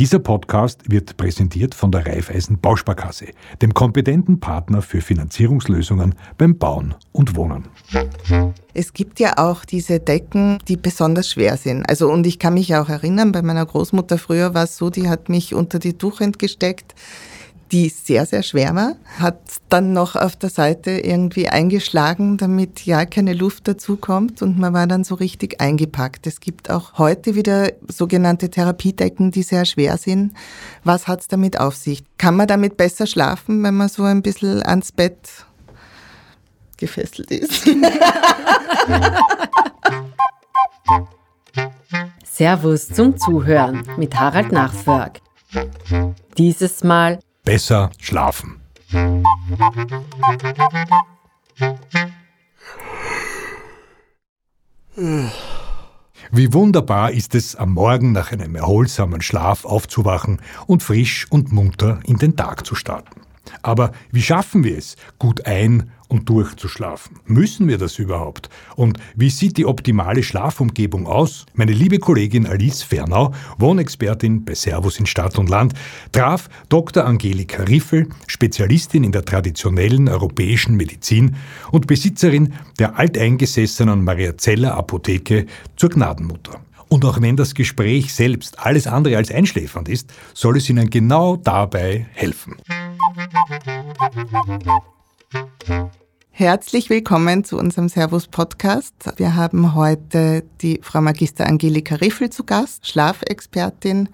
Dieser Podcast wird präsentiert von der Raiffeisen Bausparkasse, dem kompetenten Partner für Finanzierungslösungen beim Bauen und Wohnen. Es gibt ja auch diese Decken, die besonders schwer sind. Also und ich kann mich auch erinnern, bei meiner Großmutter früher war es so, die hat mich unter die Tuchend gesteckt die sehr, sehr schwer war, hat dann noch auf der Seite irgendwie eingeschlagen, damit ja keine Luft dazukommt und man war dann so richtig eingepackt. Es gibt auch heute wieder sogenannte Therapiedecken, die sehr schwer sind. Was hat es damit auf sich? Kann man damit besser schlafen, wenn man so ein bisschen ans Bett gefesselt ist? Servus zum Zuhören mit Harald Nachförg. Dieses Mal besser schlafen. Wie wunderbar ist es, am Morgen nach einem erholsamen Schlaf aufzuwachen und frisch und munter in den Tag zu starten. Aber wie schaffen wir es, gut ein- und durchzuschlafen? Müssen wir das überhaupt? Und wie sieht die optimale Schlafumgebung aus? Meine liebe Kollegin Alice Fernau, Wohnexpertin bei Servus in Stadt und Land, traf Dr. Angelika Riffel, Spezialistin in der traditionellen europäischen Medizin und Besitzerin der alteingesessenen Maria Zeller Apotheke zur Gnadenmutter. Und auch wenn das Gespräch selbst alles andere als einschläfernd ist, soll es Ihnen genau dabei helfen. Thank you. Herzlich willkommen zu unserem Servus Podcast. Wir haben heute die Frau Magister Angelika Riffel zu Gast, Schlafexpertin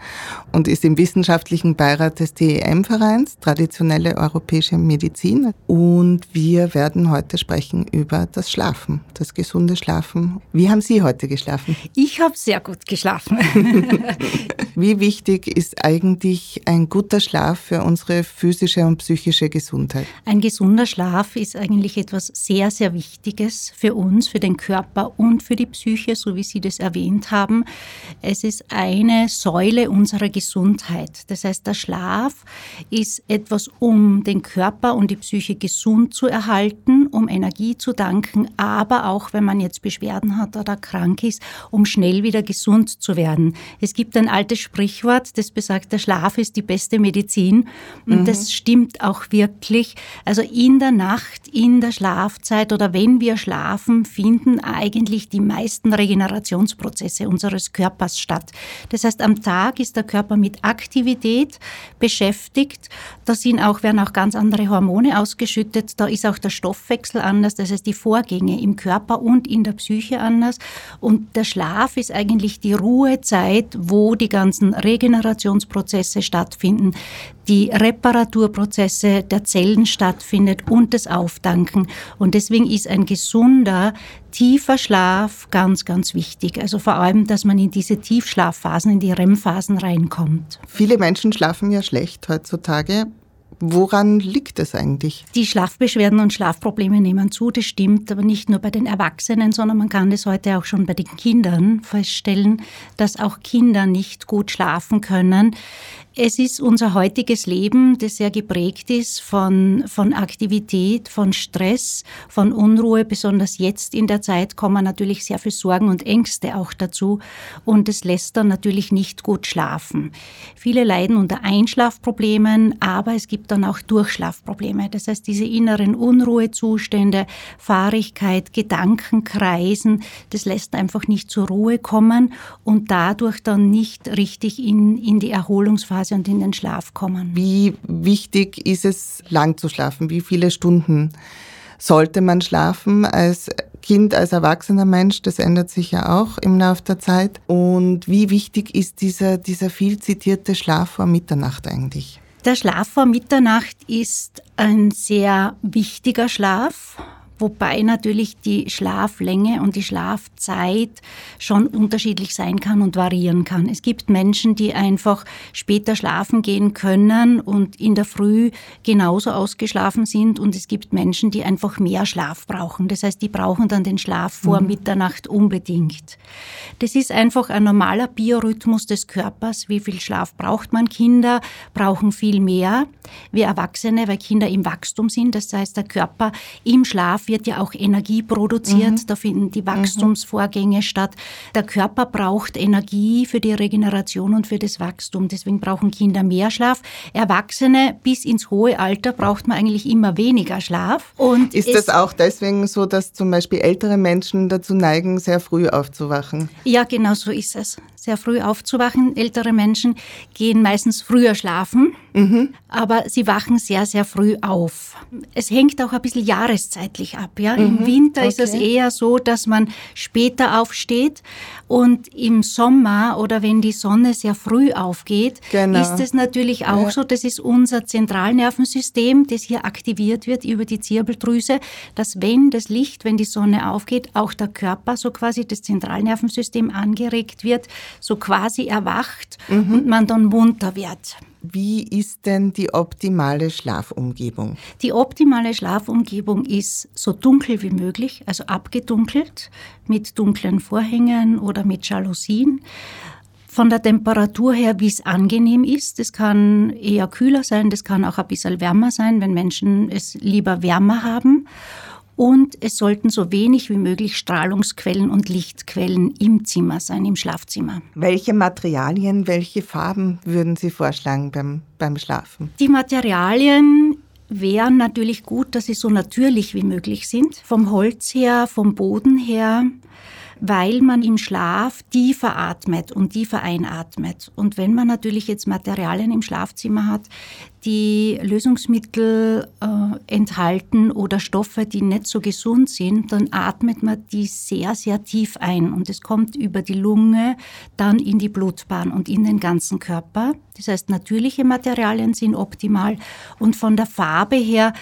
und ist im wissenschaftlichen Beirat des TEM-Vereins, traditionelle europäische Medizin. Und wir werden heute sprechen über das Schlafen, das gesunde Schlafen. Wie haben Sie heute geschlafen? Ich habe sehr gut geschlafen. Wie wichtig ist eigentlich ein guter Schlaf für unsere physische und psychische Gesundheit? Ein gesunder Schlaf ist eigentlich etwas etwas sehr, sehr Wichtiges für uns, für den Körper und für die Psyche, so wie Sie das erwähnt haben. Es ist eine Säule unserer Gesundheit. Das heißt, der Schlaf ist etwas, um den Körper und die Psyche gesund zu erhalten, um Energie zu danken, aber auch, wenn man jetzt Beschwerden hat oder krank ist, um schnell wieder gesund zu werden. Es gibt ein altes Sprichwort, das besagt, der Schlaf ist die beste Medizin. Und mhm. das stimmt auch wirklich. Also in der Nacht, in der Schlafzeit oder wenn wir schlafen, finden eigentlich die meisten Regenerationsprozesse unseres Körpers statt. Das heißt, am Tag ist der Körper mit Aktivität beschäftigt. Da sind auch, werden auch ganz andere Hormone ausgeschüttet. Da ist auch der Stoffwechsel anders. Das heißt, die Vorgänge im Körper und in der Psyche anders. Und der Schlaf ist eigentlich die Ruhezeit, wo die ganzen Regenerationsprozesse stattfinden, die Reparaturprozesse der Zellen stattfindet und das Aufdanken. Und deswegen ist ein gesunder, tiefer Schlaf ganz, ganz wichtig. Also vor allem, dass man in diese Tiefschlafphasen, in die REM-Phasen reinkommt. Viele Menschen schlafen ja schlecht heutzutage. Woran liegt es eigentlich? Die Schlafbeschwerden und Schlafprobleme nehmen zu, das stimmt, aber nicht nur bei den Erwachsenen, sondern man kann das heute auch schon bei den Kindern feststellen, dass auch Kinder nicht gut schlafen können. Es ist unser heutiges Leben, das sehr geprägt ist von, von Aktivität, von Stress, von Unruhe. Besonders jetzt in der Zeit kommen natürlich sehr viel Sorgen und Ängste auch dazu. Und es lässt dann natürlich nicht gut schlafen. Viele leiden unter Einschlafproblemen, aber es gibt dann auch Durchschlafprobleme. Das heißt, diese inneren Unruhezustände, Fahrigkeit, Gedankenkreisen, das lässt einfach nicht zur Ruhe kommen und dadurch dann nicht richtig in, in die Erholungsphase Phase und in den Schlaf kommen. Wie wichtig ist es, lang zu schlafen? Wie viele Stunden sollte man schlafen als Kind, als erwachsener Mensch? Das ändert sich ja auch im Laufe der Zeit. Und wie wichtig ist dieser, dieser viel zitierte Schlaf vor Mitternacht eigentlich? Der Schlaf vor Mitternacht ist ein sehr wichtiger Schlaf wobei natürlich die Schlaflänge und die Schlafzeit schon unterschiedlich sein kann und variieren kann. Es gibt Menschen, die einfach später schlafen gehen können und in der Früh genauso ausgeschlafen sind und es gibt Menschen, die einfach mehr Schlaf brauchen. Das heißt, die brauchen dann den Schlaf vor mhm. Mitternacht unbedingt. Das ist einfach ein normaler Biorhythmus des Körpers. Wie viel Schlaf braucht man? Kinder brauchen viel mehr. Wir Erwachsene, weil Kinder im Wachstum sind. Das heißt, der Körper im Schlaf Wird ja auch Energie produziert, mhm. da finden die Wachstumsvorgänge mhm. statt. Der Körper braucht Energie für die Regeneration und für das Wachstum, deswegen brauchen Kinder mehr Schlaf. Erwachsene bis ins hohe Alter braucht man eigentlich immer weniger Schlaf. Und ist das auch deswegen so, dass zum Beispiel ältere Menschen dazu neigen, sehr früh aufzuwachen? Ja, genau so ist es sehr früh aufzuwachen. Ältere Menschen gehen meistens früher schlafen, mhm. aber sie wachen sehr, sehr früh auf. Es hängt auch ein bisschen jahreszeitlich ab. Ja? Mhm. Im Winter okay. ist es eher so, dass man später aufsteht und im Sommer oder wenn die Sonne sehr früh aufgeht, genau. ist es natürlich auch ja. so, das ist unser Zentralnervensystem, das hier aktiviert wird über die Zirbeldrüse, dass wenn das Licht, wenn die Sonne aufgeht, auch der Körper, so quasi das Zentralnervensystem angeregt wird, so quasi erwacht mhm. und man dann munter wird. Wie ist denn die optimale Schlafumgebung? Die optimale Schlafumgebung ist so dunkel wie möglich, also abgedunkelt mit dunklen Vorhängen oder mit Jalousien. Von der Temperatur her, wie es angenehm ist. Das kann eher kühler sein, das kann auch ein bisschen wärmer sein, wenn Menschen es lieber wärmer haben und es sollten so wenig wie möglich Strahlungsquellen und Lichtquellen im Zimmer sein, im Schlafzimmer. Welche Materialien, welche Farben würden Sie vorschlagen beim, beim Schlafen? Die Materialien wären natürlich gut, dass sie so natürlich wie möglich sind. Vom Holz her, vom Boden her weil man im Schlaf tiefer atmet und tiefer einatmet. Und wenn man natürlich jetzt Materialien im Schlafzimmer hat, die Lösungsmittel äh, enthalten oder Stoffe, die nicht so gesund sind, dann atmet man die sehr, sehr tief ein und es kommt über die Lunge dann in die Blutbahn und in den ganzen Körper. Das heißt, natürliche Materialien sind optimal und von der Farbe her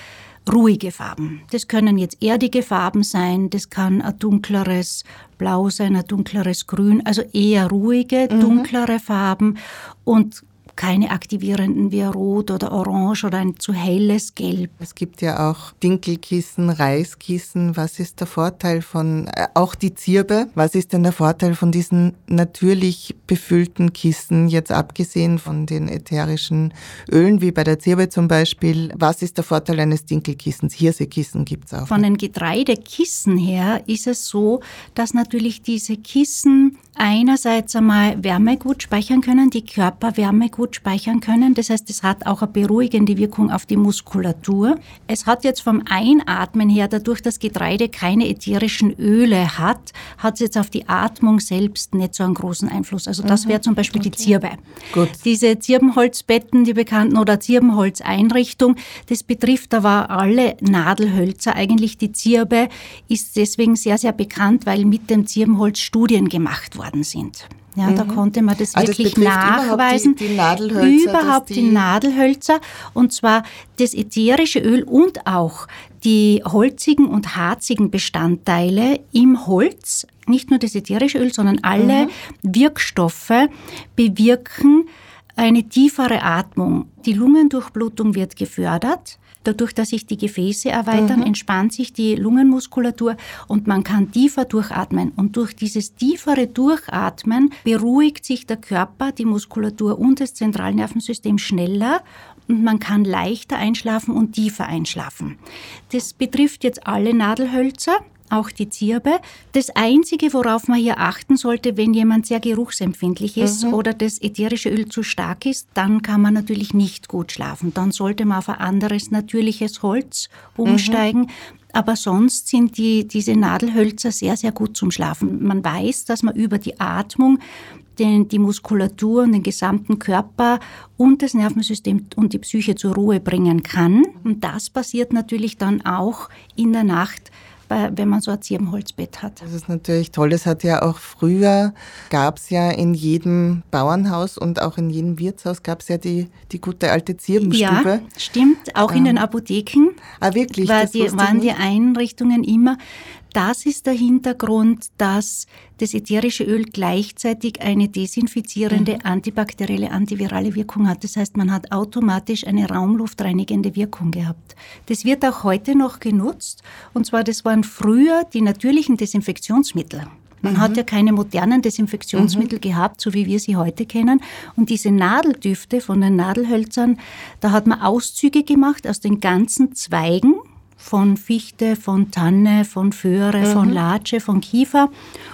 ruhige Farben. Das können jetzt erdige Farben sein, das kann ein dunkleres Blau sein, ein dunkleres Grün, also eher ruhige, mhm. dunklere Farben und keine aktivierenden wie Rot oder Orange oder ein zu helles Gelb. Es gibt ja auch Dinkelkissen, Reiskissen. Was ist der Vorteil von, äh, auch die Zirbe, was ist denn der Vorteil von diesen natürlich befüllten Kissen, jetzt abgesehen von den ätherischen Ölen, wie bei der Zirbe zum Beispiel? Was ist der Vorteil eines Dinkelkissens? Hirsekissen gibt es auch. Von den Getreidekissen her ist es so, dass natürlich diese Kissen einerseits einmal Wärme gut speichern können, die Körperwärme gut gut speichern können. Das heißt, es hat auch eine beruhigende Wirkung auf die Muskulatur. Es hat jetzt vom Einatmen her, dadurch, dass Getreide keine ätherischen Öle hat, hat es jetzt auf die Atmung selbst nicht so einen großen Einfluss. Also das mhm. wäre zum Beispiel okay. die Zirbe. Gut. Diese Zirbenholzbetten, die bekannten, oder Zirbenholzeinrichtung, das betrifft aber alle Nadelhölzer. Eigentlich die Zirbe ist deswegen sehr, sehr bekannt, weil mit dem Zirbenholz Studien gemacht worden sind. Ja, mhm. da konnte man das ah, wirklich das nachweisen. Überhaupt die, die Nadelhölzer. Überhaupt die, die Nadelhölzer. Und zwar das ätherische Öl und auch die holzigen und harzigen Bestandteile im Holz, nicht nur das ätherische Öl, sondern alle mhm. Wirkstoffe bewirken eine tiefere Atmung. Die Lungendurchblutung wird gefördert. Dadurch, dass sich die Gefäße erweitern, mhm. entspannt sich die Lungenmuskulatur und man kann tiefer durchatmen. Und durch dieses tiefere Durchatmen beruhigt sich der Körper, die Muskulatur und das Zentralnervensystem schneller und man kann leichter einschlafen und tiefer einschlafen. Das betrifft jetzt alle Nadelhölzer auch die Zirbe. Das Einzige, worauf man hier achten sollte, wenn jemand sehr geruchsempfindlich ist mhm. oder das ätherische Öl zu stark ist, dann kann man natürlich nicht gut schlafen. Dann sollte man auf ein anderes natürliches Holz umsteigen. Mhm. Aber sonst sind die, diese Nadelhölzer sehr, sehr gut zum Schlafen. Man weiß, dass man über die Atmung den, die Muskulatur und den gesamten Körper und das Nervensystem und die Psyche zur Ruhe bringen kann. Und das passiert natürlich dann auch in der Nacht, wenn man so ein Zirbenholzbett hat. Das ist natürlich toll. Es hat ja auch früher, gab es ja in jedem Bauernhaus und auch in jedem Wirtshaus gab es ja die, die gute alte Zirbenstube. Ja, stimmt. Auch ähm. in den Apotheken. Ah, wirklich? War die, waren die Einrichtungen immer das ist der Hintergrund, dass das ätherische Öl gleichzeitig eine desinfizierende, mhm. antibakterielle, antivirale Wirkung hat. Das heißt, man hat automatisch eine raumluftreinigende Wirkung gehabt. Das wird auch heute noch genutzt. Und zwar, das waren früher die natürlichen Desinfektionsmittel. Man mhm. hat ja keine modernen Desinfektionsmittel mhm. gehabt, so wie wir sie heute kennen. Und diese Nadeldüfte von den Nadelhölzern, da hat man Auszüge gemacht aus den ganzen Zweigen von Fichte, von Tanne, von Föhre, mhm. von Latsche, von Kiefer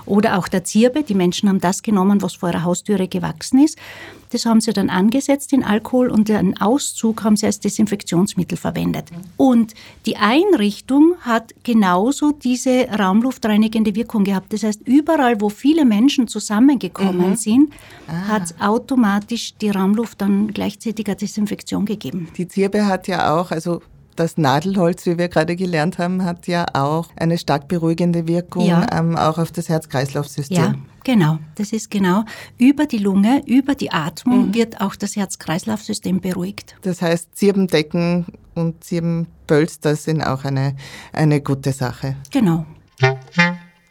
oder auch der Zirbe. Die Menschen haben das genommen, was vor ihrer Haustüre gewachsen ist. Das haben sie dann angesetzt in Alkohol und den Auszug haben sie als Desinfektionsmittel verwendet. Und die Einrichtung hat genauso diese raumluftreinigende Wirkung gehabt. Das heißt, überall, wo viele Menschen zusammengekommen mhm. sind, ah. hat es automatisch die Raumluft dann gleichzeitig eine Desinfektion gegeben. Die Zirbe hat ja auch, also das Nadelholz, wie wir gerade gelernt haben, hat ja auch eine stark beruhigende Wirkung, ja. ähm, auch auf das Herz-Kreislauf-System. Ja, genau. Das ist genau. Über die Lunge, über die Atmung mhm. wird auch das Herz-Kreislauf-System beruhigt. Das heißt, Zirbendecken und Zirbenpölster sind auch eine, eine gute Sache. Genau.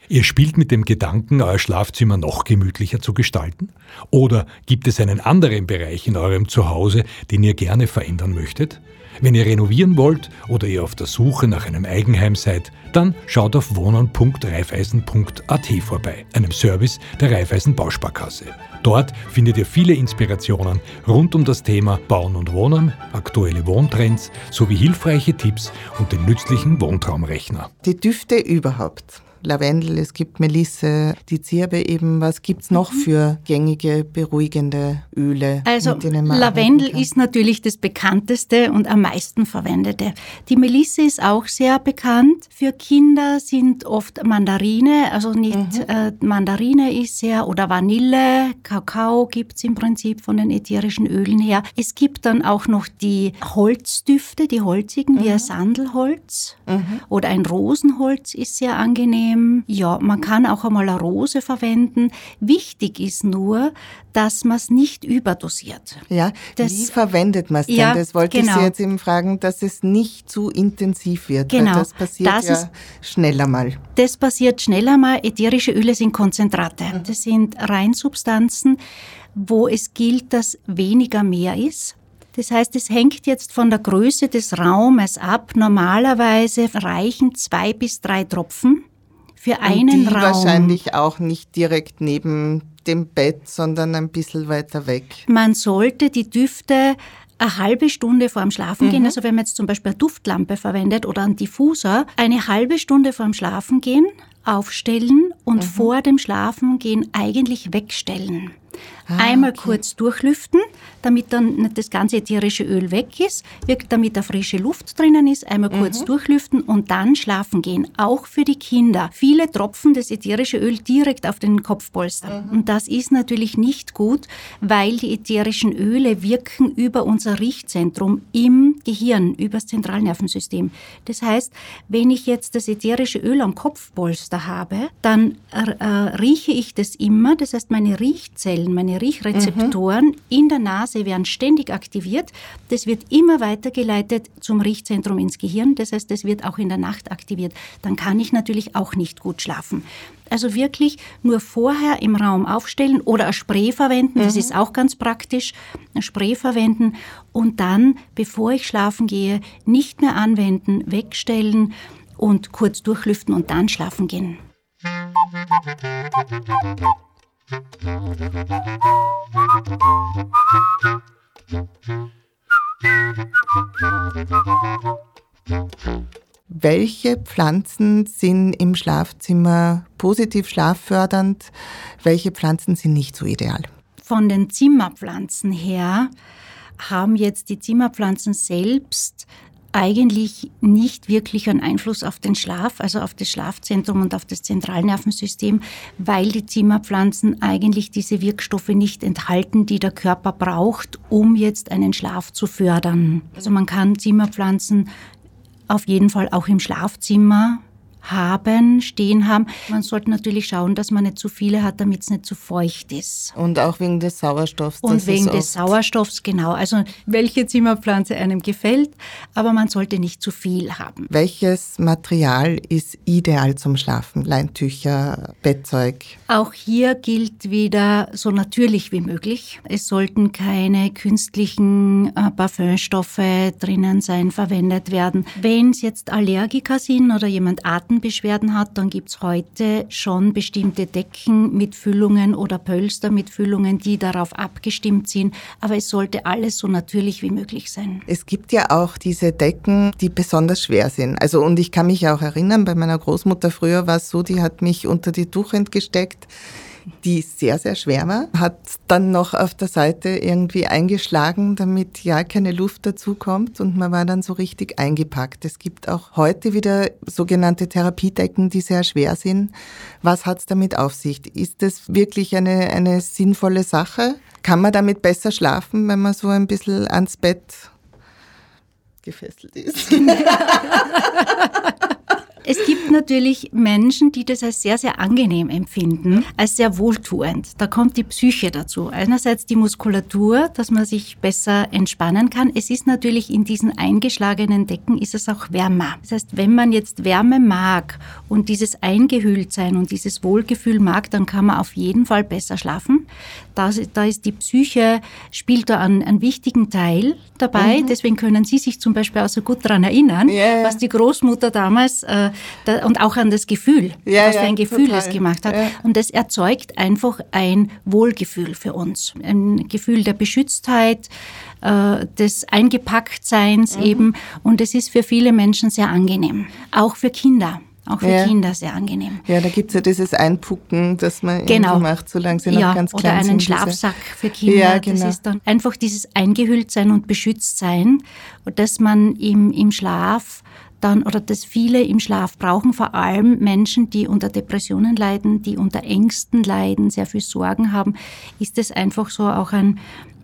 Ihr spielt mit dem Gedanken, euer Schlafzimmer noch gemütlicher zu gestalten? Oder gibt es einen anderen Bereich in eurem Zuhause, den ihr gerne verändern möchtet? Wenn ihr renovieren wollt oder ihr auf der Suche nach einem Eigenheim seid, dann schaut auf wohnen.reifeisen.at vorbei, einem Service der Reifeisen Bausparkasse. Dort findet ihr viele Inspirationen rund um das Thema Bauen und Wohnen, aktuelle Wohntrends sowie hilfreiche Tipps und den nützlichen Wohntraumrechner. Die Düfte überhaupt. Lavendel, es gibt Melisse, die Zirbe eben. Was gibt es noch mhm. für gängige, beruhigende Öle? Also Lavendel ist natürlich das bekannteste und am meisten verwendete. Die Melisse ist auch sehr bekannt. Für Kinder sind oft Mandarine, also nicht mhm. äh, Mandarine ist sehr, oder Vanille, Kakao gibt es im Prinzip von den ätherischen Ölen her. Es gibt dann auch noch die Holzdüfte, die holzigen, mhm. wie ein Sandelholz mhm. oder ein Rosenholz ist sehr angenehm angenehm. Ja, man kann auch einmal eine Rose verwenden. Wichtig ist nur, dass man es nicht überdosiert. Ja, das, wie verwendet man es denn? Ja, das wollte genau. ich Sie jetzt eben fragen, dass es nicht zu intensiv wird. Genau. das passiert das ja ist, schneller mal. Das passiert schneller mal. Ätherische Öle sind Konzentrate. Mhm. Das sind Reinsubstanzen, wo es gilt, dass weniger mehr ist. Das heißt, es hängt jetzt von der Größe des Raumes ab. Normalerweise reichen zwei bis drei Tropfen für einen Und die Raum. wahrscheinlich auch nicht direkt neben dem Bett, sondern ein bisschen weiter weg. Man sollte die Düfte eine halbe Stunde vor dem Schlafengehen, mhm. also wenn man jetzt zum Beispiel eine Duftlampe verwendet oder einen Diffuser, eine halbe Stunde vor dem Schlafengehen aufstellen und mhm. vor dem Schlafengehen eigentlich wegstellen. Ah, Einmal okay. kurz durchlüften, damit dann nicht das ganze ätherische Öl weg ist, damit da frische Luft drinnen ist. Einmal mhm. kurz durchlüften und dann schlafen gehen. Auch für die Kinder. Viele tropfen das ätherische Öl direkt auf den Kopfpolster. Mhm. Und das ist natürlich nicht gut, weil die ätherischen Öle wirken über unser Riechzentrum im Gehirn, über das Zentralnervensystem. Das heißt, wenn ich jetzt das ätherische Öl am Kopfpolster habe, dann äh, rieche ich das immer. Das heißt, meine Riechzellen, meine Riechrezeptoren mhm. in der Nase werden ständig aktiviert. Das wird immer weitergeleitet zum Riechzentrum ins Gehirn. Das heißt, das wird auch in der Nacht aktiviert. Dann kann ich natürlich auch nicht gut schlafen. Also wirklich nur vorher im Raum aufstellen oder ein Spray verwenden, das mhm. ist auch ganz praktisch, ein Spray verwenden und dann, bevor ich schlafen gehe, nicht mehr anwenden, wegstellen und kurz durchlüften und dann schlafen gehen. Welche Pflanzen sind im Schlafzimmer positiv schlaffördernd? Welche Pflanzen sind nicht so ideal? Von den Zimmerpflanzen her haben jetzt die Zimmerpflanzen selbst eigentlich nicht wirklich einen Einfluss auf den Schlaf, also auf das Schlafzentrum und auf das Zentralnervensystem, weil die Zimmerpflanzen eigentlich diese Wirkstoffe nicht enthalten, die der Körper braucht, um jetzt einen Schlaf zu fördern. Also man kann Zimmerpflanzen auf jeden Fall auch im Schlafzimmer haben, stehen haben. Man sollte natürlich schauen, dass man nicht zu viele hat, damit es nicht zu feucht ist. Und auch wegen des Sauerstoffs. Und wegen des Sauerstoffs, genau. Also welche Zimmerpflanze einem gefällt, aber man sollte nicht zu viel haben. Welches Material ist ideal zum Schlafen? Leintücher, Bettzeug? Auch hier gilt wieder so natürlich wie möglich. Es sollten keine künstlichen äh, Parfümstoffe drinnen sein, verwendet werden. Wenn es jetzt Allergiker sind oder jemand atmet, Mattenbeschwerden hat, dann gibt's heute schon bestimmte Decken mit Füllungen oder Pölster mit Füllungen, die darauf abgestimmt sind. Aber es sollte alles so natürlich wie möglich sein. Es gibt ja auch diese Decken, die besonders schwer sind. Also, und ich kann mich auch erinnern, bei meiner Großmutter früher war es so, die hat mich unter die Tuchend gesteckt die sehr, sehr schwer war, hat dann noch auf der Seite irgendwie eingeschlagen, damit ja keine Luft dazukommt und man war dann so richtig eingepackt. Es gibt auch heute wieder sogenannte Therapiedecken, die sehr schwer sind. Was hat es damit auf sich? Ist das wirklich eine, eine sinnvolle Sache? Kann man damit besser schlafen, wenn man so ein bisschen ans Bett gefesselt ist? Es gibt natürlich Menschen, die das als sehr, sehr angenehm empfinden, als sehr wohltuend. Da kommt die Psyche dazu. Einerseits die Muskulatur, dass man sich besser entspannen kann. Es ist natürlich in diesen eingeschlagenen Decken ist es auch wärmer. Das heißt, wenn man jetzt Wärme mag und dieses Eingehülltsein und dieses Wohlgefühl mag, dann kann man auf jeden Fall besser schlafen. Da, da ist die Psyche, spielt da einen, einen wichtigen Teil dabei. Mhm. Deswegen können Sie sich zum Beispiel auch so gut daran erinnern, yeah. was die Großmutter damals äh, da, und auch an das Gefühl, ja, was für ein Gefühl total. es gemacht hat. Ja. Und das erzeugt einfach ein Wohlgefühl für uns, ein Gefühl der Beschütztheit, äh, des Eingepacktseins mhm. eben. Und es ist für viele Menschen sehr angenehm, auch für Kinder. Auch für ja. Kinder sehr angenehm. Ja, da gibt es ja dieses Einpucken, das man genau. macht, solange sie noch ja, ganz klein sind. Oder einen Schlafsack für Kinder. Ja, genau. Das ist dann einfach dieses Eingehülltsein und Beschütztsein, dass man im, im Schlaf dann oder dass viele im Schlaf brauchen, vor allem Menschen, die unter Depressionen leiden, die unter Ängsten leiden, sehr viel Sorgen haben, ist es einfach so auch ein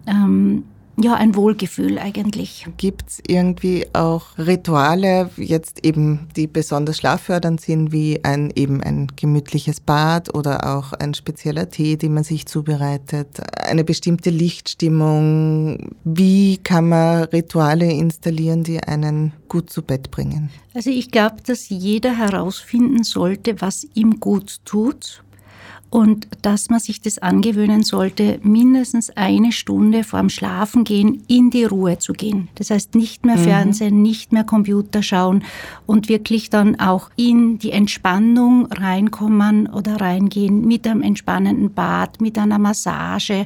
ähm, ja, ein Wohlgefühl eigentlich. Gibt es irgendwie auch Rituale, jetzt eben, die besonders schlaffördernd sind, wie ein eben ein gemütliches Bad oder auch ein spezieller Tee, den man sich zubereitet, eine bestimmte Lichtstimmung? Wie kann man Rituale installieren, die einen gut zu Bett bringen? Also ich glaube, dass jeder herausfinden sollte, was ihm gut tut und dass man sich das angewöhnen sollte, mindestens eine Stunde vorm Schlafengehen in die Ruhe zu gehen. Das heißt, nicht mehr mhm. Fernsehen, nicht mehr Computer schauen und wirklich dann auch in die Entspannung reinkommen oder reingehen mit einem entspannenden Bad, mit einer Massage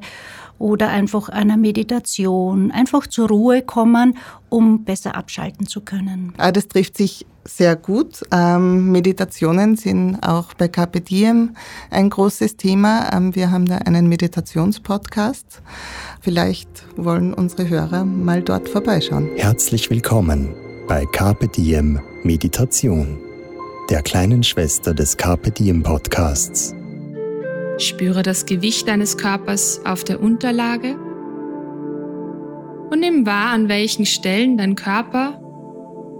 oder einfach einer Meditation, einfach zur Ruhe kommen, um besser abschalten zu können. Ah, das trifft sich sehr gut. Ähm, Meditationen sind auch bei Carpe Diem ein großes Thema. Ähm, wir haben da einen Meditationspodcast. Vielleicht wollen unsere Hörer mal dort vorbeischauen. Herzlich willkommen bei Carpe Diem Meditation, der kleinen Schwester des Carpe Diem Podcasts. Spüre das Gewicht deines Körpers auf der Unterlage und nimm wahr, an welchen Stellen dein Körper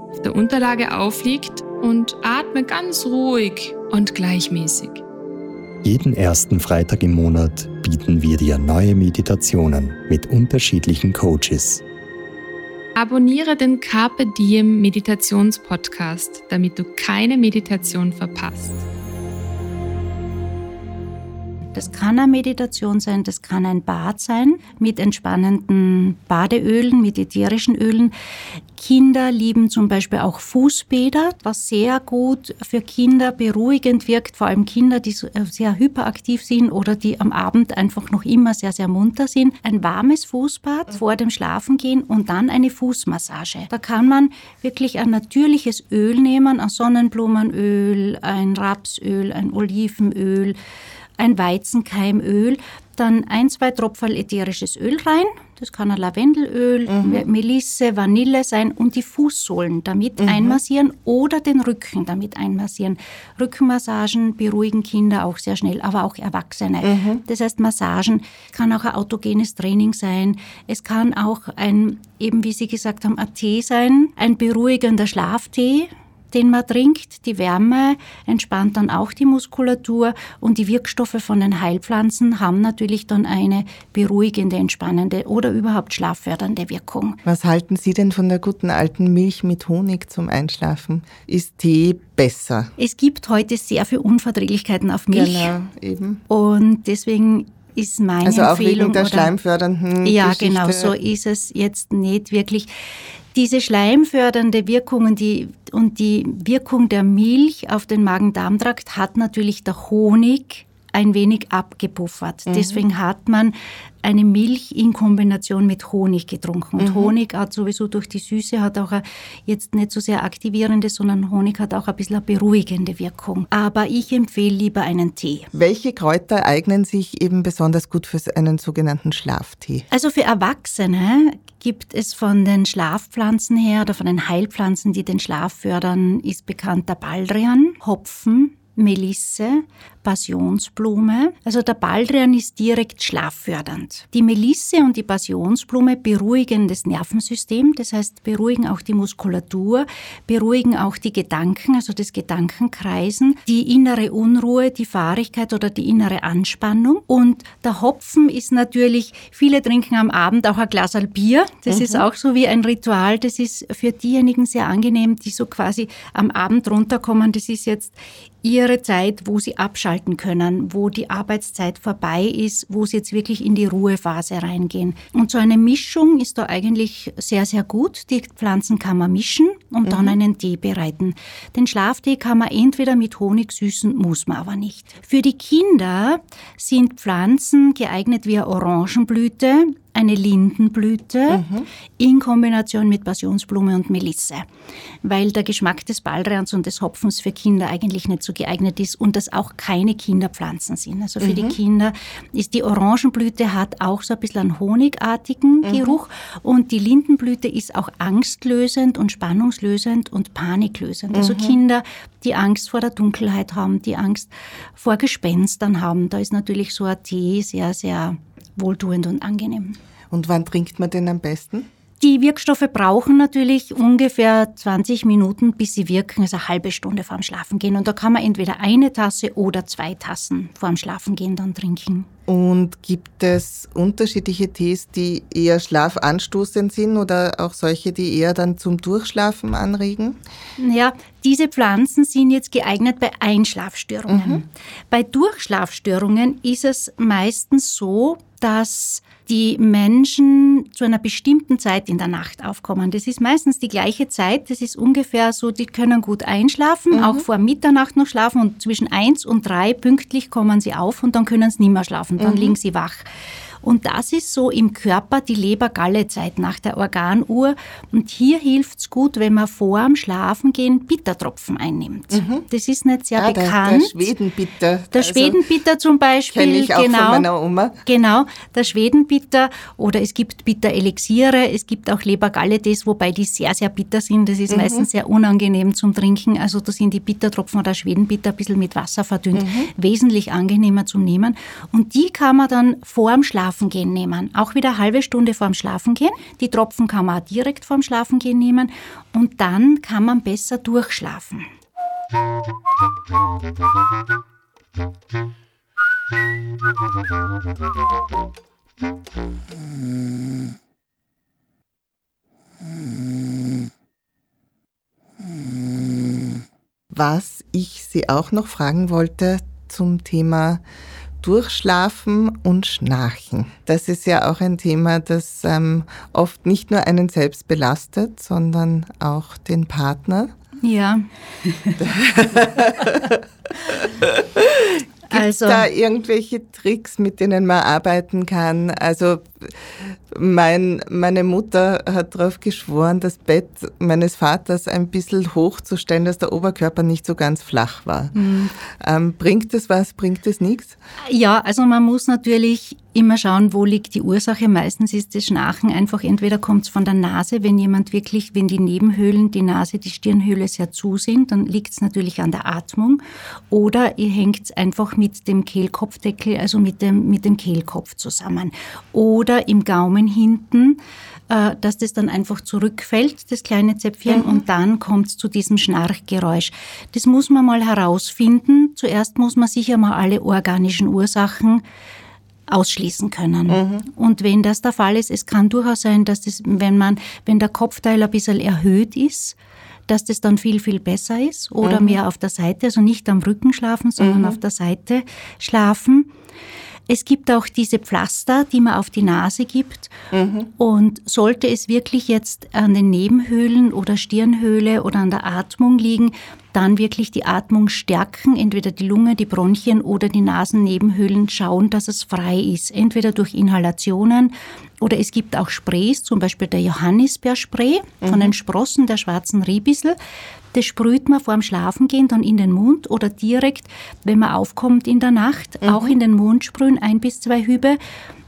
auf der Unterlage aufliegt und atme ganz ruhig und gleichmäßig. Jeden ersten Freitag im Monat bieten wir dir neue Meditationen mit unterschiedlichen Coaches. Abonniere den Carpe Diem Meditationspodcast, damit du keine Meditation verpasst. Das kann eine Meditation sein, das kann ein Bad sein mit entspannenden Badeölen, mit ätherischen Ölen. Kinder lieben zum Beispiel auch Fußbäder, was sehr gut für Kinder beruhigend wirkt, vor allem Kinder, die äh, sehr hyperaktiv sind oder die am Abend einfach noch immer sehr, sehr munter sind. Ein warmes Fußbad vor dem Schlafengehen und dann eine Fußmassage. Da kann man wirklich ein natürliches Öl nehmen, ein Sonnenblumenöl, ein Rapsöl, ein Olivenöl, ein Weizenkeimöl, dann ein, zwei Tropfen ätherisches Öl rein. Das kann ein Lavendelöl, mhm. Melisse, Vanille sein und die Fußsohlen damit mhm. einmassieren oder den Rücken damit einmassieren. Rückenmassagen beruhigen Kinder auch sehr schnell, aber auch Erwachsene. Mhm. Das heißt, Massagen kann auch ein autogenes Training sein. Es kann auch ein, eben wie Sie gesagt haben, ein Tee sein, ein beruhigender Schlaftee den man trinkt. Die Wärme entspannt dann auch die Muskulatur und die Wirkstoffe von den Heilpflanzen haben natürlich dann eine beruhigende, entspannende oder überhaupt schlaffördernde Wirkung. Was halten Sie denn von der guten alten Milch mit Honig zum Einschlafen? Ist Tee besser? Es gibt heute sehr viele Unverträglichkeiten auf Milch. Genau, eben. Und deswegen ist meine also Empfehlung. Also auch wegen der schleimfördernden Ja, Geschichte. genau, so ist es jetzt nicht wirklich. Diese schleimfördernde Wirkung und die, und die Wirkung der Milch auf den Magen-Darm-Trakt hat natürlich der Honig ein wenig abgepuffert. Mhm. Deswegen hat man eine Milch in Kombination mit Honig getrunken. Und mhm. Honig hat sowieso durch die Süße, hat auch jetzt nicht so sehr aktivierende, sondern Honig hat auch ein bisschen eine beruhigende Wirkung. Aber ich empfehle lieber einen Tee. Welche Kräuter eignen sich eben besonders gut für einen sogenannten Schlaftee? Also für Erwachsene gibt es von den Schlafpflanzen her oder von den Heilpflanzen, die den Schlaf fördern, ist bekannt der Baldrian, Hopfen, Melisse, Passionsblume. Also der Baldrian ist direkt schlaffördernd. Die Melisse und die Passionsblume beruhigen das Nervensystem, das heißt beruhigen auch die Muskulatur, beruhigen auch die Gedanken, also das Gedankenkreisen, die innere Unruhe, die Fahrigkeit oder die innere Anspannung. Und der Hopfen ist natürlich, viele trinken am Abend auch ein Glas Bier. Das mhm. ist auch so wie ein Ritual. Das ist für diejenigen sehr angenehm, die so quasi am Abend runterkommen. Das ist jetzt ihre Zeit, wo sie abschalten können, wo die Arbeitszeit vorbei ist, wo sie jetzt wirklich in die Ruhephase reingehen. Und so eine Mischung ist da eigentlich sehr, sehr gut. Die Pflanzen kann man mischen und mhm. dann einen Tee bereiten. Den Schlaftee kann man entweder mit Honig süßen, muss man aber nicht. Für die Kinder sind Pflanzen geeignet wie Orangenblüte, eine Lindenblüte mhm. in Kombination mit Passionsblume und Melisse, weil der Geschmack des Baldrians und des Hopfens für Kinder eigentlich nicht so geeignet ist und das auch keine Kinderpflanzen sind. Also für mhm. die Kinder ist die Orangenblüte hat auch so ein bisschen einen honigartigen mhm. Geruch und die Lindenblüte ist auch angstlösend und spannungslösend und paniklösend. Also mhm. Kinder, die Angst vor der Dunkelheit haben, die Angst vor Gespenstern haben, da ist natürlich so ein Tee sehr, sehr wohltuend und angenehm. Und wann trinkt man den am besten? Die Wirkstoffe brauchen natürlich ungefähr 20 Minuten, bis sie wirken, also eine halbe Stunde vorm Schlafengehen. Und da kann man entweder eine Tasse oder zwei Tassen vorm Schlafengehen dann trinken. Und gibt es unterschiedliche Tees, die eher schlafanstoßend sind oder auch solche, die eher dann zum Durchschlafen anregen? Ja, diese Pflanzen sind jetzt geeignet bei Einschlafstörungen. Mhm. Bei Durchschlafstörungen ist es meistens so, dass die Menschen zu einer bestimmten Zeit in der Nacht aufkommen. Das ist meistens die gleiche Zeit. Das ist ungefähr so, die können gut einschlafen, mhm. auch vor Mitternacht noch schlafen und zwischen eins und drei pünktlich kommen sie auf und dann können sie nicht mehr schlafen. Dann mhm. liegen sie wach. Und das ist so im Körper die Leber-Galle-Zeit nach der Organuhr. Und hier hilft es gut, wenn man vor dem Schlafengehen Bittertropfen einnimmt. Mhm. Das ist nicht sehr ah, bekannt. Der, der Schwedenbitter. Der also, Schwedenbitter zum Beispiel. Kenne ich auch genau, von meiner Oma. Genau, der Schwedenbitter. Oder es gibt Bitterelixiere. Es gibt auch Leber-Galle-Tees, wobei die sehr, sehr bitter sind. Das ist mhm. meistens sehr unangenehm zum Trinken. Also da sind die Bittertropfen oder Schwedenbitter ein bisschen mit Wasser verdünnt. Mhm. Wesentlich angenehmer zum Nehmen. Und die kann man dann vor dem Schlafengehen Schlafengehen nehmen. Auch wieder eine halbe Stunde vorm Schlafengehen. Die Tropfen kann man auch direkt vorm Schlafengehen nehmen und dann kann man besser durchschlafen. Was ich Sie auch noch fragen wollte zum Thema Durchschlafen und Schnarchen. Das ist ja auch ein Thema, das ähm, oft nicht nur einen selbst belastet, sondern auch den Partner. Ja. Gibt es also, da irgendwelche Tricks, mit denen man arbeiten kann? Also mein, meine Mutter hat darauf geschworen, das Bett meines Vaters ein bisschen hochzustellen, dass der Oberkörper nicht so ganz flach war. Mhm. Ähm, bringt es was, bringt es nichts? Ja, also man muss natürlich immer schauen, wo liegt die Ursache. Meistens ist das Schnarchen einfach, entweder kommt es von der Nase, wenn jemand wirklich, wenn die Nebenhöhlen, die Nase, die Stirnhöhle sehr zu sind, dann liegt es natürlich an der Atmung. Oder ihr hängt es einfach mit dem Kehlkopfdeckel, also mit dem, mit dem Kehlkopf zusammen. Oder im Gaumen hinten, äh, dass das dann einfach zurückfällt, das kleine Zäpfchen, mhm. und dann kommt es zu diesem Schnarchgeräusch. Das muss man mal herausfinden. Zuerst muss man sicher mal alle organischen Ursachen ausschließen können. Mhm. Und wenn das der Fall ist, es kann durchaus sein, dass das, wenn man, wenn der Kopfteil ein bisschen erhöht ist, dass das dann viel, viel besser ist oder mhm. mehr auf der Seite, also nicht am Rücken schlafen, sondern mhm. auf der Seite schlafen. Es gibt auch diese Pflaster, die man auf die Nase gibt. Mhm. Und sollte es wirklich jetzt an den Nebenhöhlen oder Stirnhöhle oder an der Atmung liegen, dann wirklich die Atmung stärken, entweder die Lunge, die Bronchien oder die Nasennebenhöhlen schauen, dass es frei ist, entweder durch Inhalationen oder es gibt auch Sprays, zum Beispiel der Johannisbeerspray mhm. von den Sprossen der schwarzen Riebissel. Das sprüht man vor dem Schlafengehen dann in den Mund oder direkt, wenn man aufkommt in der Nacht, mhm. auch in den Mund sprühen, ein bis zwei Hübe.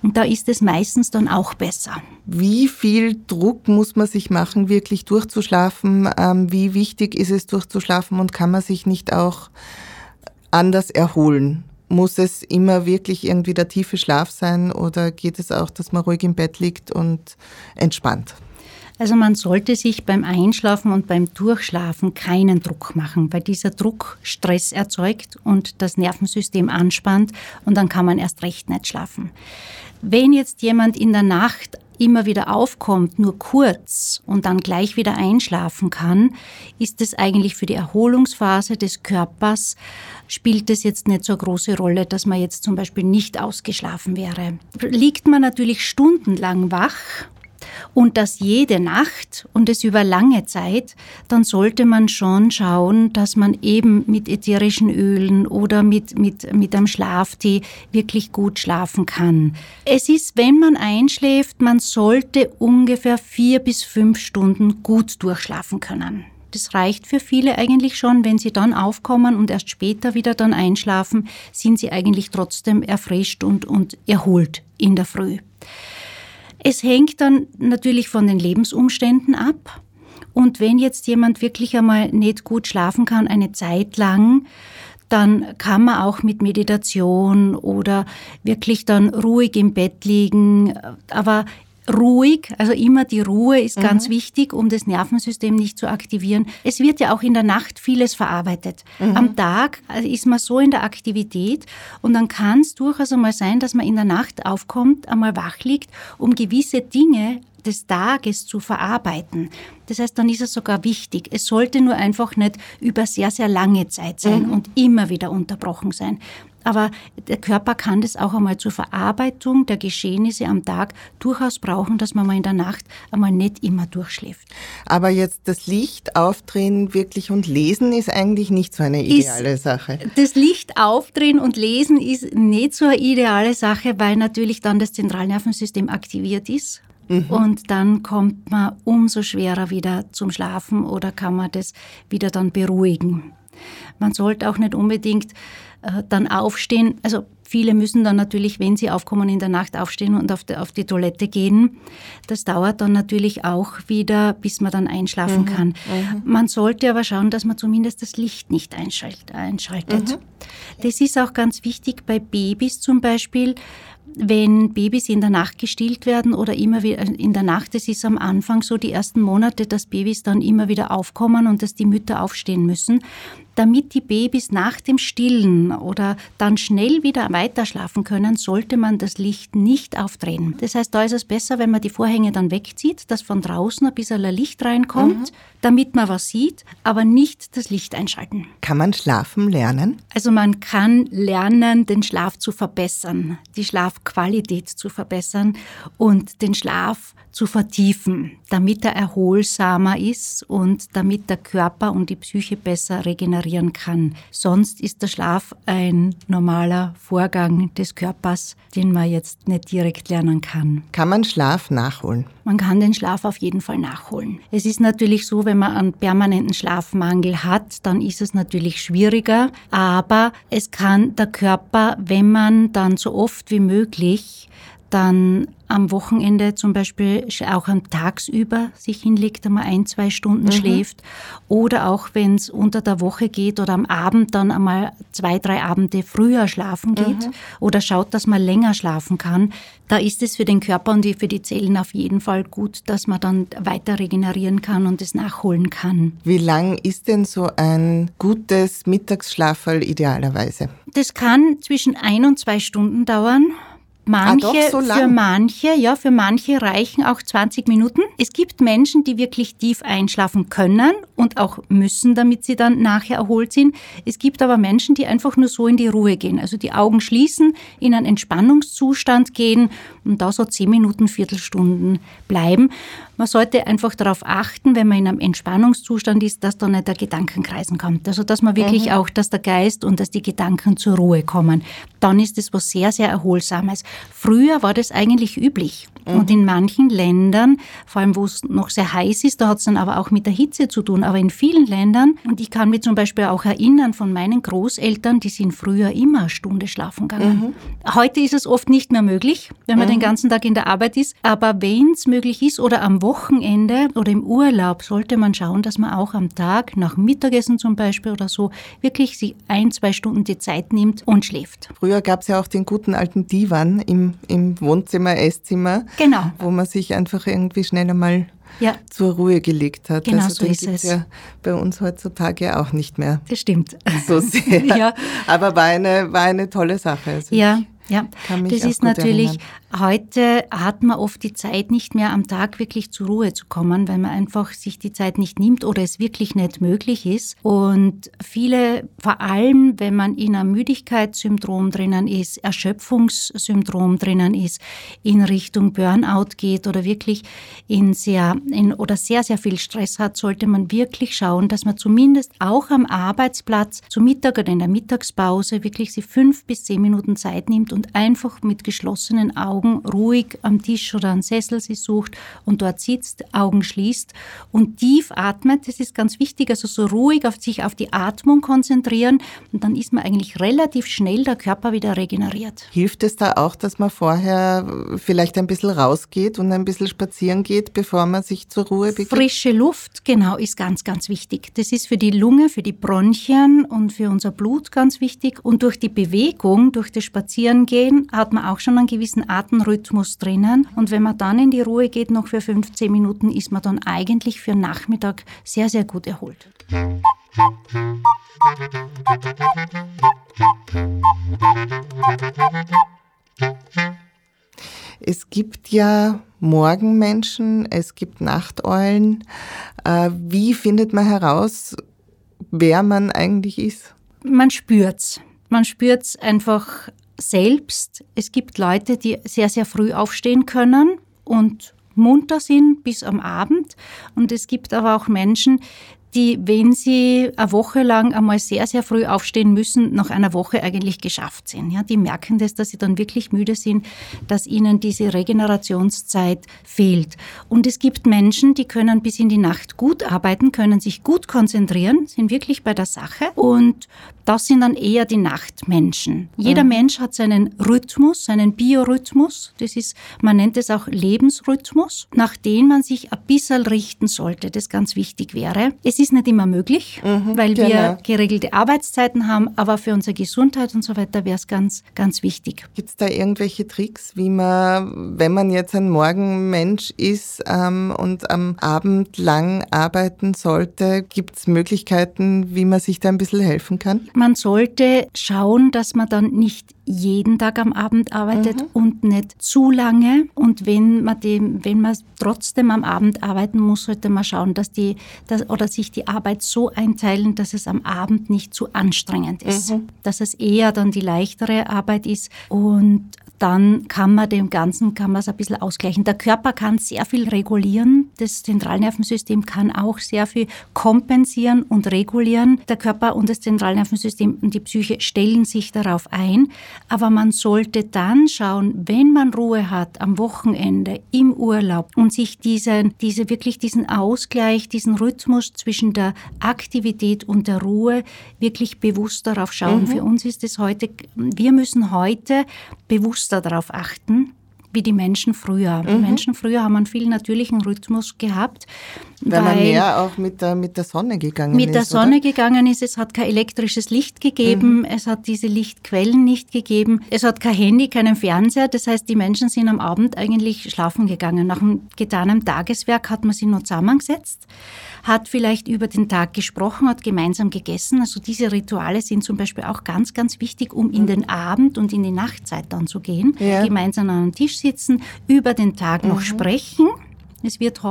Und da ist es meistens dann auch besser. Wie viel Druck muss man sich machen, wirklich durchzuschlafen? Ähm, wie wichtig ist es, durchzuschlafen und kann man sich nicht auch anders erholen? Muss es immer wirklich irgendwie der tiefe Schlaf sein oder geht es auch, dass man ruhig im Bett liegt und entspannt? Also man sollte sich beim Einschlafen und beim Durchschlafen keinen Druck machen, weil dieser Druck Stress erzeugt und das Nervensystem anspannt und dann kann man erst recht nicht schlafen. Wenn jetzt jemand in der Nacht immer wieder aufkommt, nur kurz und dann gleich wieder einschlafen kann, ist es eigentlich für die Erholungsphase des Körpers, spielt es jetzt nicht so eine große Rolle, dass man jetzt zum Beispiel nicht ausgeschlafen wäre. Liegt man natürlich stundenlang wach und das jede Nacht und es über lange Zeit, dann sollte man schon schauen, dass man eben mit ätherischen Ölen oder mit, mit, mit einem Schlaftee wirklich gut schlafen kann. Es ist, wenn man einschläft, man sollte ungefähr vier bis fünf Stunden gut durchschlafen können. Das reicht für viele eigentlich schon. Wenn sie dann aufkommen und erst später wieder dann einschlafen, sind sie eigentlich trotzdem erfrischt und, und erholt in der Früh. Es hängt dann natürlich von den Lebensumständen ab. Und wenn jetzt jemand wirklich einmal nicht gut schlafen kann, eine Zeit lang, dann kann man auch mit Meditation oder wirklich dann ruhig im Bett liegen. Aber ruhig, also immer die Ruhe ist mhm. ganz wichtig, um das Nervensystem nicht zu aktivieren. Es wird ja auch in der Nacht vieles verarbeitet. Mhm. Am Tag äh, ist man so in der Aktivität und dann kann es durchaus einmal sein, dass man in der Nacht aufkommt, einmal wach liegt, um gewisse Dinge des Tages zu verarbeiten. Das heißt, dann ist es sogar wichtig. Es sollte nur einfach nicht über sehr, sehr lange Zeit sein mhm. und immer wieder unterbrochen sein. Aber der Körper kann das auch einmal zur Verarbeitung der Geschehnisse am Tag durchaus brauchen, dass man mal in der Nacht einmal nicht immer durchschläft. Aber jetzt das Licht aufdrehen wirklich und lesen ist eigentlich nicht so eine ideale ist, Sache. Das Licht aufdrehen und lesen ist nicht so eine ideale Sache, weil natürlich dann das Zentralnervensystem aktiviert ist. Mhm. Und dann kommt man umso schwerer wieder zum Schlafen oder kann man das wieder dann beruhigen. Man sollte auch nicht unbedingt äh, dann aufstehen. Also viele müssen dann natürlich, wenn sie aufkommen, in der Nacht aufstehen und auf die, auf die Toilette gehen. Das dauert dann natürlich auch wieder, bis man dann einschlafen mhm. kann. Mhm. Man sollte aber schauen, dass man zumindest das Licht nicht einschaltet. Mhm. Das ist auch ganz wichtig bei Babys zum Beispiel wenn Babys in der Nacht gestillt werden oder immer wieder in der Nacht, es ist am Anfang so die ersten Monate, dass Babys dann immer wieder aufkommen und dass die Mütter aufstehen müssen, damit die Babys nach dem Stillen oder dann schnell wieder weiterschlafen können, sollte man das Licht nicht aufdrehen. Das heißt, da ist es besser, wenn man die Vorhänge dann wegzieht, dass von draußen ein bisschen Licht reinkommt, mhm. damit man was sieht, aber nicht das Licht einschalten. Kann man schlafen lernen? Also man kann lernen, den Schlaf zu verbessern, die Schlafqualität zu verbessern und den Schlaf zu vertiefen, damit er erholsamer ist und damit der Körper und die Psyche besser regenerieren kann. Sonst ist der Schlaf ein normaler Vorgang des Körpers, den man jetzt nicht direkt lernen kann. Kann man Schlaf nachholen? Man kann den Schlaf auf jeden Fall nachholen. Es ist natürlich so, wenn man einen permanenten Schlafmangel hat, dann ist es natürlich schwieriger, aber es kann der Körper, wenn man dann so oft wie möglich dann am Wochenende zum Beispiel auch am tagsüber sich hinlegt, einmal ein, zwei Stunden mhm. schläft oder auch wenn es unter der Woche geht oder am Abend dann einmal zwei, drei Abende früher schlafen geht mhm. oder schaut, dass man länger schlafen kann, da ist es für den Körper und für die Zellen auf jeden Fall gut, dass man dann weiter regenerieren kann und es nachholen kann. Wie lang ist denn so ein gutes Mittagsschlaferl idealerweise? Das kann zwischen ein und zwei Stunden dauern Manche, ah, so für manche, ja, für manche reichen auch 20 Minuten. Es gibt Menschen, die wirklich tief einschlafen können und auch müssen, damit sie dann nachher erholt sind. Es gibt aber Menschen, die einfach nur so in die Ruhe gehen, also die Augen schließen, in einen Entspannungszustand gehen und da so 10 Minuten, Viertelstunden bleiben. Man sollte einfach darauf achten, wenn man in einem Entspannungszustand ist, dass da nicht der Gedankenkreisen kommt. Also, dass man wirklich mhm. auch, dass der Geist und dass die Gedanken zur Ruhe kommen. Dann ist es was sehr, sehr Erholsames. Früher war das eigentlich üblich. Mhm. Und in manchen Ländern, vor allem wo es noch sehr heiß ist, da hat es dann aber auch mit der Hitze zu tun. Aber in vielen Ländern, und ich kann mich zum Beispiel auch erinnern von meinen Großeltern, die sind früher immer eine Stunde schlafen gegangen. Mhm. Heute ist es oft nicht mehr möglich, wenn man mhm. den ganzen Tag in der Arbeit ist. Aber wenn es möglich ist oder am Wochenende oder im Urlaub, sollte man schauen, dass man auch am Tag, nach Mittagessen zum Beispiel oder so, wirklich sich ein, zwei Stunden die Zeit nimmt und schläft. Früher gab es ja auch den guten alten Divan im, im Wohnzimmer, Esszimmer. Genau. Wo man sich einfach irgendwie schnell einmal ja. zur Ruhe gelegt hat. Genau also, so ist es. ja bei uns heutzutage auch nicht mehr. Das stimmt. So sehr. ja. Aber war eine, war eine tolle Sache. Also ja, ja. das ist natürlich. Heute hat man oft die Zeit nicht mehr am Tag wirklich zur Ruhe zu kommen, weil man einfach sich die Zeit nicht nimmt oder es wirklich nicht möglich ist. Und viele, vor allem wenn man in einem Müdigkeitssyndrom drinnen ist, Erschöpfungssyndrom drinnen ist, in Richtung Burnout geht oder wirklich in sehr, in, oder sehr, sehr viel Stress hat, sollte man wirklich schauen, dass man zumindest auch am Arbeitsplatz zu Mittag oder in der Mittagspause wirklich sie fünf bis zehn Minuten Zeit nimmt und einfach mit geschlossenen Augen Augen ruhig am Tisch oder am Sessel sie sucht und dort sitzt, Augen schließt und tief atmet. Das ist ganz wichtig, also so ruhig auf sich auf die Atmung konzentrieren und dann ist man eigentlich relativ schnell der Körper wieder regeneriert. Hilft es da auch, dass man vorher vielleicht ein bisschen rausgeht und ein bisschen spazieren geht, bevor man sich zur Ruhe begibt? Frische Luft, genau, ist ganz, ganz wichtig. Das ist für die Lunge, für die Bronchien und für unser Blut ganz wichtig. Und durch die Bewegung, durch das Spazierengehen hat man auch schon einen gewissen Atem Atemrhythmus drinnen. Und wenn man dann in die Ruhe geht, noch für 15 Minuten, ist man dann eigentlich für Nachmittag sehr, sehr gut erholt. Es gibt ja Morgenmenschen, es gibt Nachteulen. Äh, wie findet man heraus, wer man eigentlich ist? Man spürt's. Man spürt's einfach selbst. Es gibt Leute, die sehr, sehr früh aufstehen können und munter sind bis am Abend. Und es gibt aber auch Menschen, die, wenn sie eine Woche lang einmal sehr, sehr früh aufstehen müssen, nach einer Woche eigentlich geschafft sind. Ja, die merken das, dass sie dann wirklich müde sind, dass ihnen diese Regenerationszeit fehlt. Und es gibt Menschen, die können bis in die Nacht gut arbeiten, können sich gut konzentrieren, sind wirklich bei der Sache. Und das sind dann eher die Nachtmenschen. Jeder mhm. Mensch hat seinen Rhythmus, seinen Biorhythmus. Das ist, man nennt es auch Lebensrhythmus, nach dem man sich ein bisschen richten sollte, das ganz wichtig wäre. Es ist nicht immer möglich, mhm, weil genau. wir geregelte Arbeitszeiten haben, aber für unsere Gesundheit und so weiter wäre es ganz, ganz wichtig. Gibt es da irgendwelche Tricks, wie man, wenn man jetzt ein Morgenmensch ist ähm, und am Abend lang arbeiten sollte, gibt es Möglichkeiten, wie man sich da ein bisschen helfen kann? Man sollte schauen, dass man dann nicht jeden Tag am Abend arbeitet mhm. und nicht zu lange. Und wenn man, dem, wenn man trotzdem am Abend arbeiten muss, sollte man schauen, dass die, dass, oder sich die Arbeit so einteilen, dass es am Abend nicht zu anstrengend ist. Mhm. Dass es eher dann die leichtere Arbeit ist. Und dann kann man dem Ganzen, kann man es ein bisschen ausgleichen. Der Körper kann sehr viel regulieren. Das Zentralnervensystem kann auch sehr viel kompensieren und regulieren. Der Körper und das Zentralnervensystem und die Psyche stellen sich darauf ein. Aber man sollte dann schauen, wenn man Ruhe hat am Wochenende, im Urlaub und sich diesen, diese, wirklich diesen Ausgleich, diesen Rhythmus zwischen der Aktivität und der Ruhe wirklich bewusst darauf schauen. Mhm. Für uns ist es heute, wir müssen heute bewusster darauf achten, wie die Menschen früher. Mhm. Die Menschen früher haben einen viel natürlichen Rhythmus gehabt. Weil, weil man mehr auch mit der, mit der Sonne gegangen mit ist. Mit der Sonne oder? gegangen ist. Es hat kein elektrisches Licht gegeben. Mhm. Es hat diese Lichtquellen nicht gegeben. Es hat kein Handy, keinen Fernseher. Das heißt, die Menschen sind am Abend eigentlich schlafen gegangen. Nach einem getanen Tageswerk hat man sich noch zusammengesetzt hat vielleicht über den Tag gesprochen, hat gemeinsam gegessen. Also diese Rituale sind zum Beispiel auch ganz, ganz wichtig, um in den Abend und in die Nachtzeit dann zu gehen. Ja. Gemeinsam an einem Tisch sitzen, über den Tag mhm. noch sprechen es wird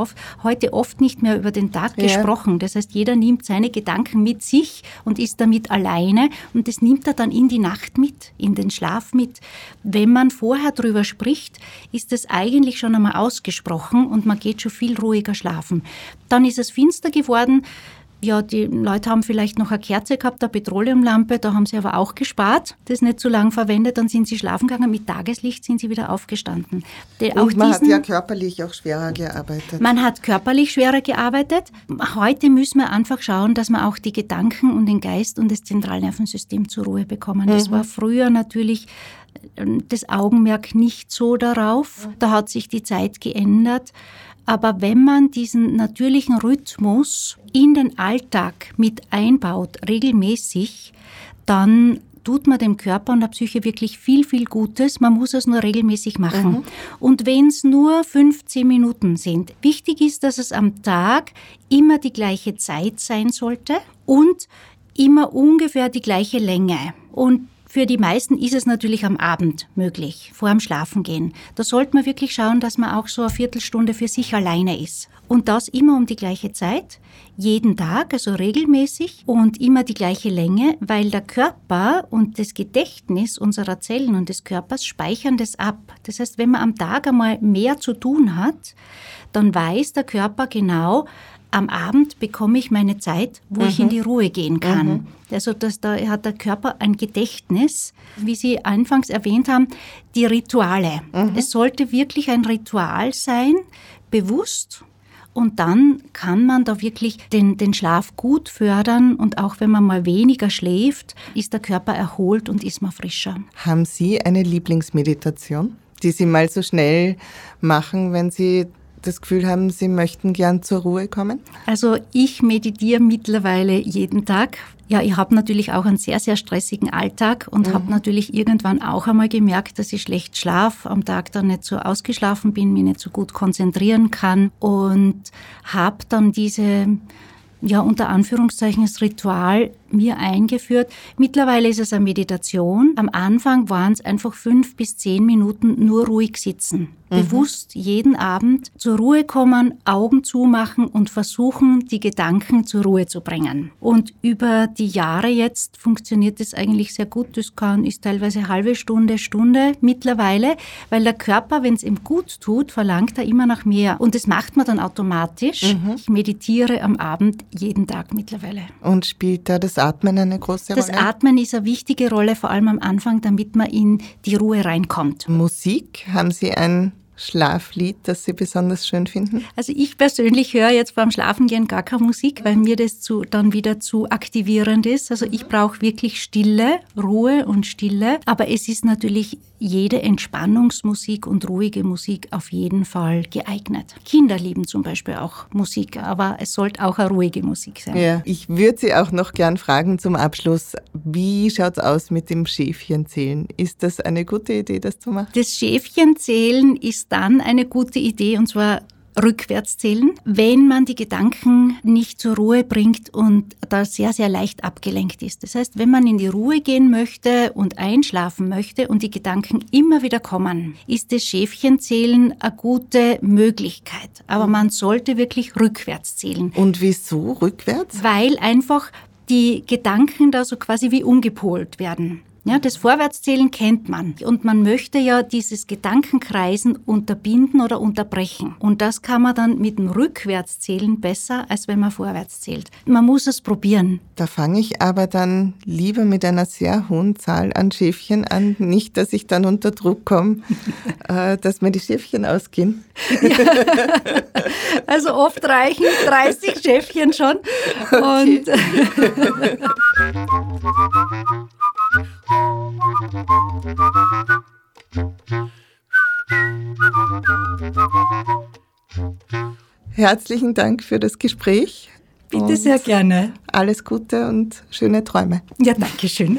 heute oft nicht mehr über den Tag ja. gesprochen. Das heißt, jeder nimmt seine Gedanken mit sich und ist damit alleine und das nimmt er dann in die Nacht mit, in den Schlaf mit. Wenn man vorher drüber spricht, ist es eigentlich schon einmal ausgesprochen und man geht schon viel ruhiger schlafen. Dann ist es finster geworden ja, die Leute haben vielleicht noch eine Kerze gehabt, eine Petroleumlampe, da haben sie aber auch gespart, das nicht so lange verwendet, dann sind sie schlafen gegangen, mit Tageslicht sind sie wieder aufgestanden. Und auch man diesen, hat ja körperlich auch schwerer gearbeitet. Man hat körperlich schwerer gearbeitet. Heute müssen wir einfach schauen, dass wir auch die Gedanken und den Geist und das Zentralnervensystem zur Ruhe bekommen. Das mhm. war früher natürlich äh, das Augenmerk nicht so darauf. Da hat sich die Zeit geändert. Aber wenn man diesen natürlichen Rhythmus in den Alltag mit einbaut, regelmäßig, dann tut man dem Körper und der Psyche wirklich viel, viel Gutes. Man muss es nur regelmäßig machen. Mhm. Und wenn es nur 15 Minuten sind, wichtig ist, dass es am Tag immer die gleiche Zeit sein sollte und immer ungefähr die gleiche Länge. Und für die meisten ist es natürlich am Abend möglich, vor dem Schlafengehen. Da sollte man wirklich schauen, dass man auch so eine Viertelstunde für sich alleine ist. Und das immer um die gleiche Zeit, jeden Tag, also regelmäßig und immer die gleiche Länge, weil der Körper und das Gedächtnis unserer Zellen und des Körpers speichern das ab. Das heißt, wenn man am Tag einmal mehr zu tun hat, dann weiß der Körper genau, am Abend bekomme ich meine Zeit, wo mhm. ich in mhm. die Ruhe gehen kann. Mhm. Also dass da hat der Körper ein Gedächtnis, wie Sie anfangs erwähnt haben, die Rituale. Mhm. Es sollte wirklich ein Ritual sein, bewusst. Und dann kann man da wirklich den, den Schlaf gut fördern und auch wenn man mal weniger schläft, ist der Körper erholt und ist man frischer. Haben Sie eine Lieblingsmeditation, die Sie mal so schnell machen, wenn Sie das Gefühl haben, Sie möchten gern zur Ruhe kommen? Also ich meditiere mittlerweile jeden Tag. Ja, ich habe natürlich auch einen sehr, sehr stressigen Alltag und mhm. habe natürlich irgendwann auch einmal gemerkt, dass ich schlecht schlafe, am Tag dann nicht so ausgeschlafen bin, mich nicht so gut konzentrieren kann und habe dann diese ja, unter Anführungszeichen das Ritual mir eingeführt. Mittlerweile ist es eine Meditation. Am Anfang waren es einfach fünf bis zehn Minuten nur ruhig sitzen. Mhm. Bewusst jeden Abend zur Ruhe kommen, Augen zumachen und versuchen, die Gedanken zur Ruhe zu bringen. Und über die Jahre jetzt funktioniert es eigentlich sehr gut. Das kann, ist teilweise halbe Stunde, Stunde mittlerweile, weil der Körper, wenn es ihm gut tut, verlangt er immer nach mehr. Und das macht man dann automatisch. Mhm. Ich meditiere am Abend jeden Tag mittlerweile. Und spielt da das Atmen eine große Rolle? Das Atmen ist eine wichtige Rolle, vor allem am Anfang, damit man in die Ruhe reinkommt. Musik, haben Sie ein Schlaflied, das Sie besonders schön finden? Also ich persönlich höre jetzt beim Schlafengehen gar keine Musik, weil mir das zu, dann wieder zu aktivierend ist. Also ich brauche wirklich Stille, Ruhe und Stille. Aber es ist natürlich jede Entspannungsmusik und ruhige Musik auf jeden Fall geeignet. Kinder lieben zum Beispiel auch Musik, aber es sollte auch eine ruhige Musik sein. Ja, ich würde Sie auch noch gern fragen zum Abschluss, wie schaut es aus mit dem Schäfchenzählen? Ist das eine gute Idee, das zu machen? Das Schäfchenzählen ist dann eine gute Idee und zwar rückwärts zählen, wenn man die Gedanken nicht zur Ruhe bringt und da sehr, sehr leicht abgelenkt ist. Das heißt, wenn man in die Ruhe gehen möchte und einschlafen möchte und die Gedanken immer wieder kommen, ist das Schäfchenzählen eine gute Möglichkeit. Aber man sollte wirklich rückwärts zählen. Und wieso rückwärts? Weil einfach die Gedanken da so quasi wie umgepolt werden. Ja, das Vorwärtszählen kennt man. Und man möchte ja dieses Gedankenkreisen unterbinden oder unterbrechen. Und das kann man dann mit dem Rückwärtszählen besser, als wenn man vorwärts zählt. Man muss es probieren. Da fange ich aber dann lieber mit einer sehr hohen Zahl an Schäfchen an. Nicht, dass ich dann unter Druck komme, äh, dass mir die Schäfchen ausgehen. Ja. Also oft reichen 30 Schäfchen schon. Okay. Und Herzlichen Dank für das Gespräch. Bitte sehr gerne. Alles Gute und schöne Träume. Ja, danke schön.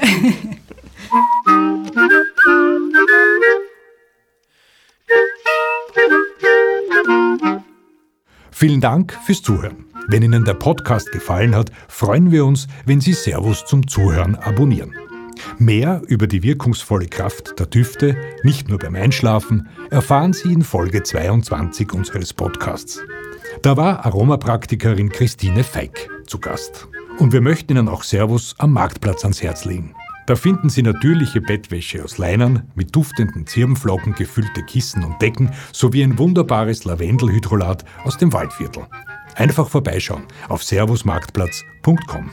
Vielen Dank fürs Zuhören. Wenn Ihnen der Podcast gefallen hat, freuen wir uns, wenn Sie Servus zum Zuhören abonnieren. Mehr über die wirkungsvolle Kraft der Düfte, nicht nur beim Einschlafen, erfahren Sie in Folge 22 unseres Podcasts. Da war Aromapraktikerin Christine Feig zu Gast. Und wir möchten Ihnen auch Servus am Marktplatz ans Herz legen. Da finden Sie natürliche Bettwäsche aus Leinern, mit duftenden Zirbenflocken gefüllte Kissen und Decken sowie ein wunderbares Lavendelhydrolat aus dem Waldviertel. Einfach vorbeischauen auf servusmarktplatz.com.